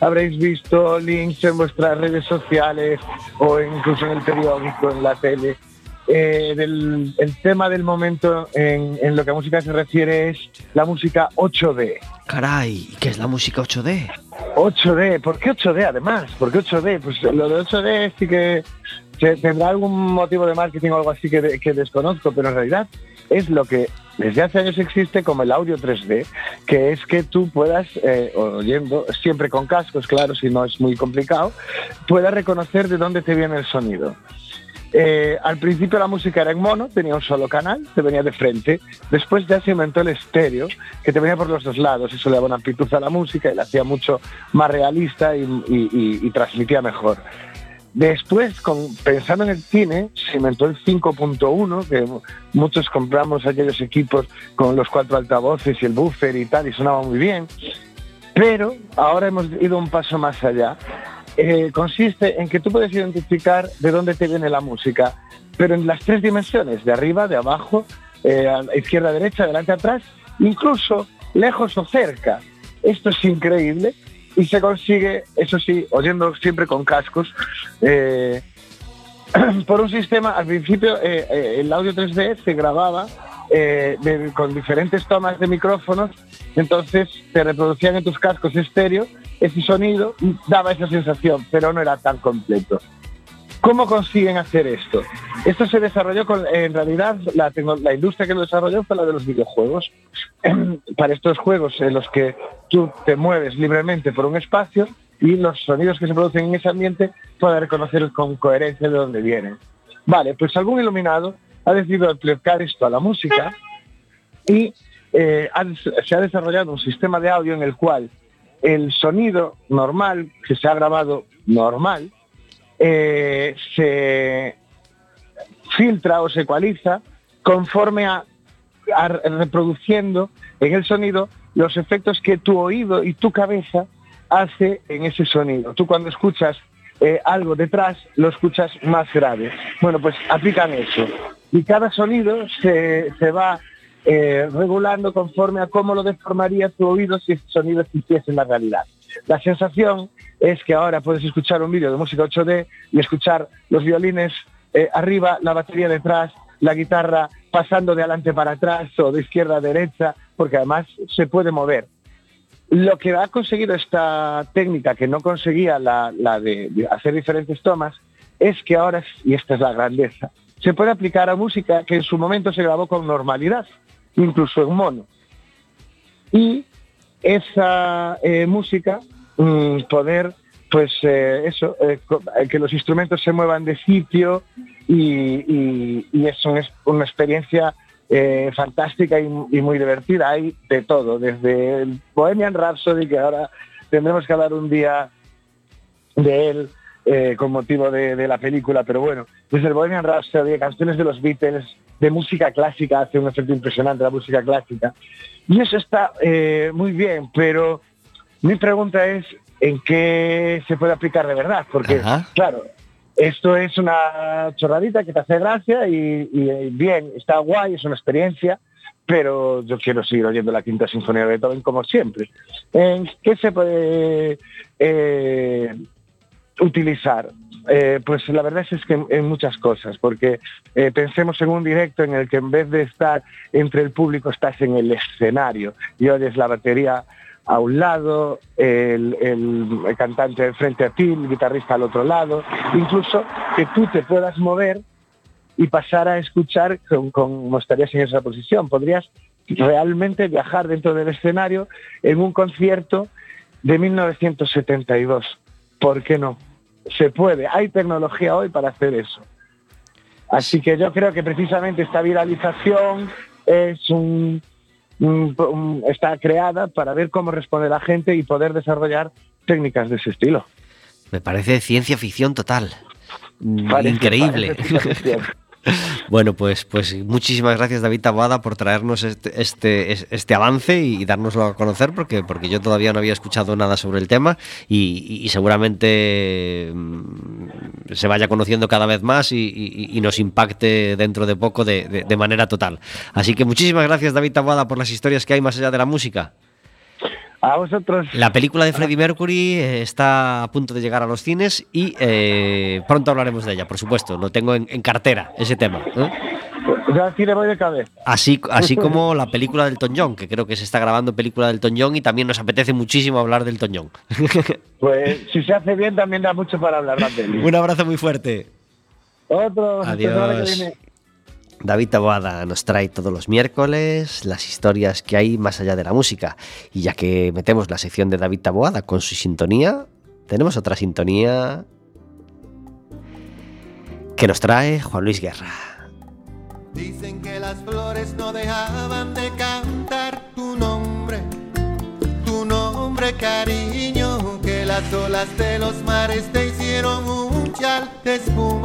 habréis visto links en vuestras redes sociales o incluso en el periódico, en la tele. Eh, el tema del momento en, en, lo que a música se refiere es la música 8D. Caray, ¿qué es la música 8D? 8D, ¿por qué 8D además? ¿Por qué 8D? Pues lo de 8D sí que tendrá algún motivo de marketing o algo así que, desconozco, pero en realidad es lo que desde hace años existe como el audio 3D, que es que tú puedas, eh, oyendo, siempre con cascos, claro, si no es muy complicado, puedas reconocer de dónde te viene el sonido. Eh, al principio la música era en mono, tenía un solo canal, te venía de frente. Después ya se inventó el estéreo, que te venía por los dos lados. Eso le daba una amplitud a la música y la hacía mucho más realista y transmitía mejor. Después, pensando en el cine, se inventó el 5.1, que muchos compramos aquellos equipos con los cuatro altavoces y el buffer y tal, y sonaba muy bien. Pero ahora hemos ido un paso más allá. Eh, consiste en que tú puedes identificar de dónde te viene la música, pero en las tres dimensiones, de arriba, de abajo, eh, izquierda, derecha, adelante, atrás, incluso lejos o cerca. Esto es increíble y se consigue, eso sí, oyendo siempre con cascos, eh, por un sistema, al principio eh, eh, el audio 3D se grababa con diferentes tomas de micrófonos, entonces te reproducían en tus cascos estéreo ese sonido daba esa sensación, pero no era tan completo. ¿Cómo consiguen hacer esto? Esto se desarrolló con, en realidad, la, industria que lo desarrolló fue la de los videojuegos. Para estos juegos en los que tú te mueves libremente por un espacio y los sonidos que se producen en ese ambiente puedes reconocer con coherencia de dónde vienen. Vale, pues algún iluminado ha decidido aplicar esto a la música y eh, se ha desarrollado un sistema de audio en el cual el sonido normal, que se ha grabado normal, eh, se filtra o se ecualiza conforme a, reproduciendo en el sonido los efectos que tu oído y tu cabeza hace en ese sonido. Tú cuando escuchas eh, algo detrás, lo escuchas más grave. Bueno, pues aplican eso. Y cada sonido se, va eh, regulando conforme a cómo lo deformaría tu oído si ese sonido existiese en la realidad. La sensación es que ahora puedes escuchar un vídeo de música 8D y escuchar los violines eh, arriba, la batería detrás, la guitarra pasando de adelante para atrás o de izquierda a derecha, porque además se puede mover. Lo que ha conseguido esta técnica, que no conseguía la, de, de, hacer diferentes tomas, es que ahora, y esta es la grandeza, se puede aplicar a música que en su momento se grabó con normalidad, incluso en mono. Y esa eh, música, mm, poder, pues eh, eso, eh, que los instrumentos se muevan de sitio y, y, es una experiencia fantástica y, muy divertida. Hay de todo, desde el Bohemian Rhapsody, que ahora tendremos que hablar un día de él, con motivo de, la película, pero bueno, desde el Bohemian Rhapsody, canciones de los Beatles, de música clásica, hace un efecto impresionante la música clásica. Y eso está eh, muy bien, pero mi pregunta es en qué se puede aplicar de verdad, porque claro, esto es una chorradita que te hace gracia y, bien, está guay, es una experiencia, pero yo quiero seguir oyendo la quinta sinfonía de Beethoven como siempre. ¿En qué se puede eh, utilizar? Eh, pues la verdad es que en, muchas cosas, porque eh, pensemos en un directo en el que en vez de estar entre el público estás en el escenario y oyes la batería a un lado, el, cantante frente a ti, el guitarrista al otro lado, incluso que tú te puedas mover y pasar a escuchar como estarías en esa posición. Podrías realmente viajar dentro del escenario en un concierto de 1972. ¿Por qué no? Se puede, hay tecnología hoy para hacer eso. Así que yo creo que precisamente esta viralización es un, está creada para ver cómo responde la gente y poder desarrollar técnicas de ese estilo. Me parece ciencia ficción total. Increíble. Bueno, pues, pues muchísimas gracias David Taboada por traernos este, este, este avance y dárnoslo a conocer porque, porque yo todavía no había escuchado nada sobre el tema y, seguramente mm, se vaya conociendo cada vez más y, nos impacte dentro de poco de, de manera total. Así que muchísimas gracias David Taboada por las historias que hay más allá de la música. A vosotros. La película de Freddie Mercury eh, está a punto de llegar a los cines y eh, pronto hablaremos de ella, por supuesto. Lo tengo en, cartera, ese tema. ¿eh? Ya le voy de cabeza. Así, así como la película del John, que creo que se está grabando película del John y también nos apetece muchísimo hablar del John. Pues si se hace bien también da mucho para hablar de Un abrazo muy fuerte. Otro. Adiós. David Taboada nos trae todos los miércoles las historias que hay más allá de la música. Y ya que metemos la sección de David Taboada con su sintonía, tenemos otra sintonía que nos trae Juan Luis Guerra. Dicen que las flores no dejaban de cantar las olas de los mares te hicieron un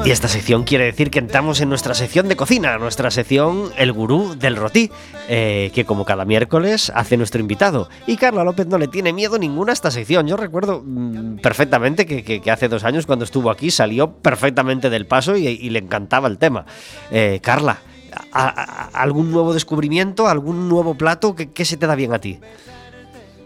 y esta sección quiere decir que entramos en nuestra sección de cocina, nuestra sección El Gurú del Rotí, eh, que como cada miércoles hace nuestro invitado. Y Carla López no le tiene miedo ninguna a esta sección. Yo recuerdo mm, perfectamente que, hace dos años cuando estuvo aquí salió perfectamente del paso y, le encantaba el tema. Eh, Carla, ¿algún nuevo descubrimiento, algún nuevo plato? ¿Qué, se te da bien a ti?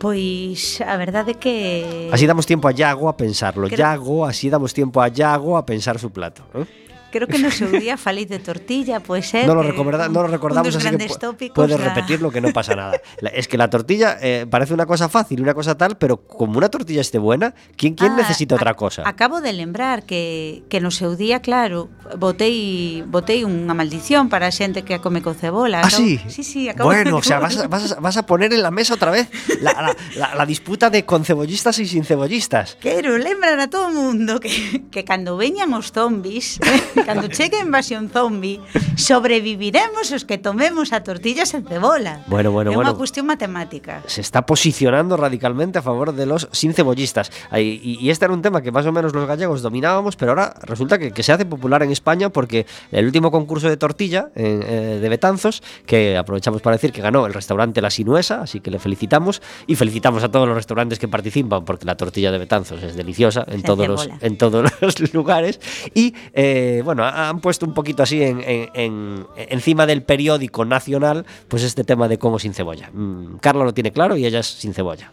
Pois a verdade é que... Así damos tiempo a Yago a pensarlo. Creo... Yago, así damos tiempo a Yago a pensar su plato. ¿eh? Creo que no seu día falei de tortilla, puede ser. No lo, recorda, no lo recordamos, así que tópicos, puedes la... repetirlo que no pasa nada. es que la tortilla eh, parece una cosa fácil, una cosa tal, pero como una tortilla esté buena, ¿quién, quién ah, necesita otra cosa? Acabo de lembrar que, que no seu día, claro, botei, botei unha maldición para a xente que come con cebola. Ah, sí? Sí, sí, acabo Bueno, de... o sea, vas a, vas, a, vas a poner en la mesa otra vez la, la, la, la disputa de con cebollistas y sin cebollistas. Quero lembrar a todo o mundo que, que cando veñan os zombies cando chegue a invasión zombie, sobreviviremos os que tomemos a tortillas en cebola. Bueno, bueno, é bueno. unha cuestión matemática. Se está posicionando radicalmente a favor de los sin cebollistas. Y, y este era un tema que más o menos los gallegos dominábamos, pero ahora resulta que, que se hace popular en España porque el último concurso de tortilla eh, de Betanzos, que aprovechamos para decir que ganó el restaurante La Sinuesa, así que le felicitamos y felicitamos a todos los restaurantes que participan porque la tortilla de Betanzos es deliciosa en, todos los, en todos los lugares. Y eh, bueno, han puesto un poquito así en, en, encima del periódico nacional, pues este tema de cómo sin cebolla. Mm, Carla lo tiene claro y ella es sin cebolla.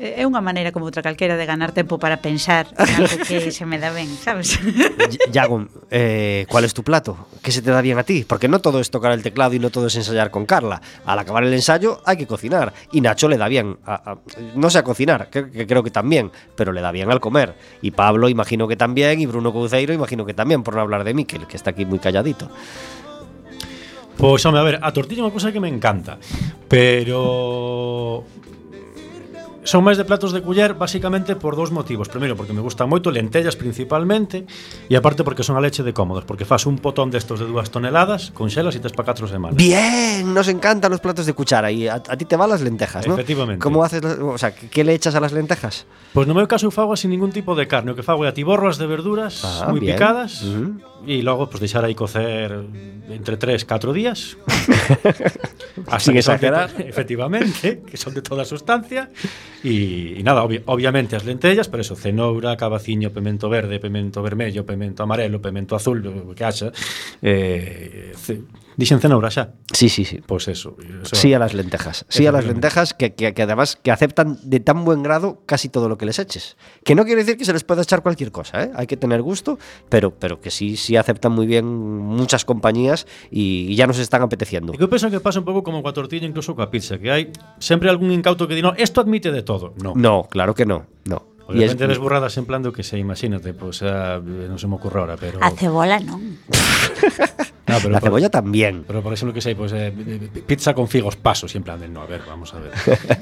É unha maneira como outra calquera de ganar tempo para pensar en algo que se me dá ben, sabes? Yago, eh, ¿cuál es tu plato? ¿Qué se te da bien a ti? Porque no todo es tocar el teclado y no todo es ensayar con Carla. Al acabar el ensayo hay que cocinar. Y Nacho le da bien. A, a, no sé a cocinar, que, que, creo que también, pero le da bien al comer. Y Pablo imagino que también, y Bruno Couceiro imagino que también, por no hablar de Miquel, que está aquí muy calladito. Pois, home, a ver, a tortilla é unha cousa que me encanta Pero Son máis de platos de culler basicamente por dous motivos. Primeiro, porque me gustan moito lentellas principalmente e aparte porque son a leche de cómodos, porque fas un potón destos de dúas toneladas, conxelas e tes para 4 semanas. Bien, nos encantan los platos de cuchara e a, a ti te van las lentejas, ¿no? Efectivamente. ¿Cómo haces, o sea, que le echas a las lentejas? Pois pues no meu caso eu fago sin ningún tipo de carne, o que fago é atiborras de verduras ah, moi picadas. Uh -huh e logo pues, deixar aí cocer entre 3 4 días así que exagerar efectivamente que son de toda sustancia E, e nada, obvi, obviamente as lentellas, pero eso, cenoura, cabaciño, pemento verde, pemento vermello, pemento amarelo, pemento azul, o que haxa, eh, ce, Dixen cenoura xa? Sí, sí, sí. Pues eso, eso. Sí a las lentejas. Sí a las lentejas que, que, que, además que aceptan de tan buen grado casi todo lo que les eches. Que no quiere decir que se les pueda echar cualquier cosa, ¿eh? Hay que tener gusto, pero, pero que sí, sí aceptan muy bien muchas compañías y, y ya nos están apeteciendo. Eu penso que pasa un pouco como coa tortilla, incluso coa pizza, que hai sempre algún incauto que di, no, esto admite de todo. No. No, claro que no. No. Obviamente es... burradas en plan do que se imagínate, pois pues, uh, non se me ocurre ahora, pero A cebola non. no, pero la por, cebolla también. Pero por exemplo que sei, pues, eh, pizza con figos plan de, no, a ver, vamos a ver.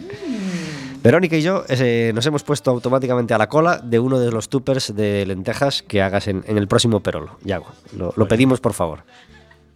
Verónica y yo eh, nos hemos puesto automáticamente a la cola de uno de los tupers de lentejas que hagas en, en el próximo Perolo, Yago. Lo, lo pedimos, por favor.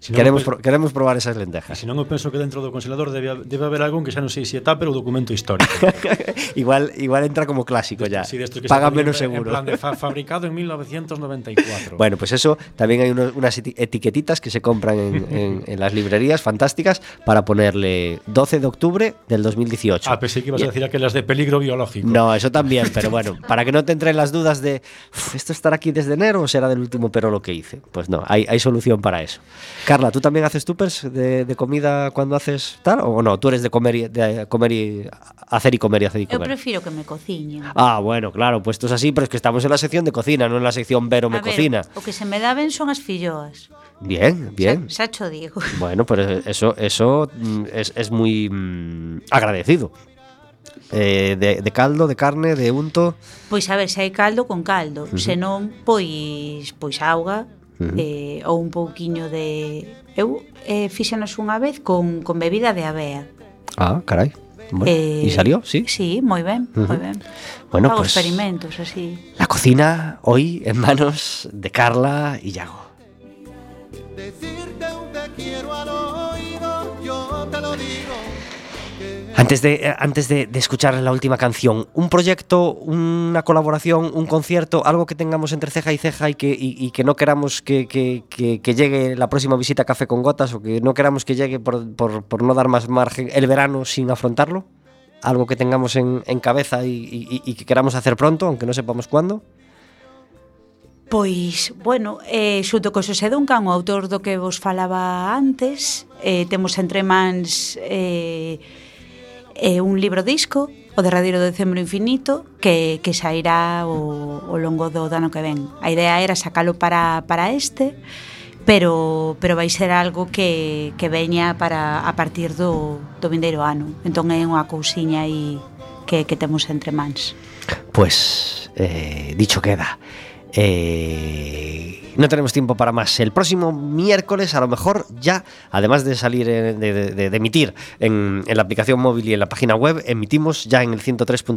Si queremos, pro, queremos probar esas lentejas. Se non, eu penso que dentro do congelador debe, debe haber algún que xa non sei se é tupper ou documento histórico. igual, igual entra como clásico ya. Sí, que menos seguro. En plan de fa fabricado en 1994. bueno, pues eso, también hay unos, unas etiquetitas que se compran en, en, en, las librerías fantásticas para ponerle 12 de octubre del 2018. Ah, pensé que ibas y, a decir aquellas de peligro biológico. No, eso también, pero bueno, para que no te entren las dudas de ¿esto estará aquí desde enero o será del último pero lo que hice? Pues no, hay, hay solución para eso. Carla, ¿tú también haces tuppers de, de, comida cuando haces tal? ¿O no? ¿Tú eres de comer y, de comer y hacer y comer y hacer y comer? Yo prefiero que me cociñen. Ah, bueno, claro, pues esto es así, pero es que estamos en la sección de cocina, no en la sección Vero me A cocina. O que se me daben son as filloas. Bien, bien. Sacho digo. Bueno, pero eso, eso mm, es, es muy mmm, agradecido. Eh, de, de caldo, de carne, de unto Pois a ver, se hai caldo con caldo uh -huh. senón pois, pois auga -huh. eh, ou un pouquiño de... Eu eh, fixenos unha vez con, con bebida de avea. Ah, carai. Bueno, eh, ¿Y salió? Sí. Sí, moi ben, uh -huh. moi ben. Bueno, Hago pues, experimentos así. La cocina hoy en manos de Carla y Yago. Decir Antes de eh, antes de, de, escuchar la última canción, un proyecto, una colaboración, un concierto, algo que tengamos entre ceja y ceja y que, y, y que no queramos que, que, que, llegue la próxima visita a Café con Gotas o que no queramos que llegue por, por, por no dar más margen el verano sin afrontarlo, algo que tengamos en, en cabeza y, y, que queramos hacer pronto, aunque no sepamos cuándo. Pois, bueno, eh, xunto co Xosé Duncan, o autor do que vos falaba antes, eh, temos entre mans eh, e un libro disco, o derradeiro do decembro infinito, que, que sairá o, o longo do ano que ven. A idea era sacalo para, para este, pero, pero vai ser algo que, que veña para a partir do, do vindeiro ano. Entón é unha cousiña aí que, que temos entre mans. Pois, pues, eh, dicho queda. Eh, no tenemos tiempo para más. El próximo miércoles, a lo mejor ya, además de salir, de, de, de emitir en, en, la aplicación móvil y en la página web, emitimos ya en el 103.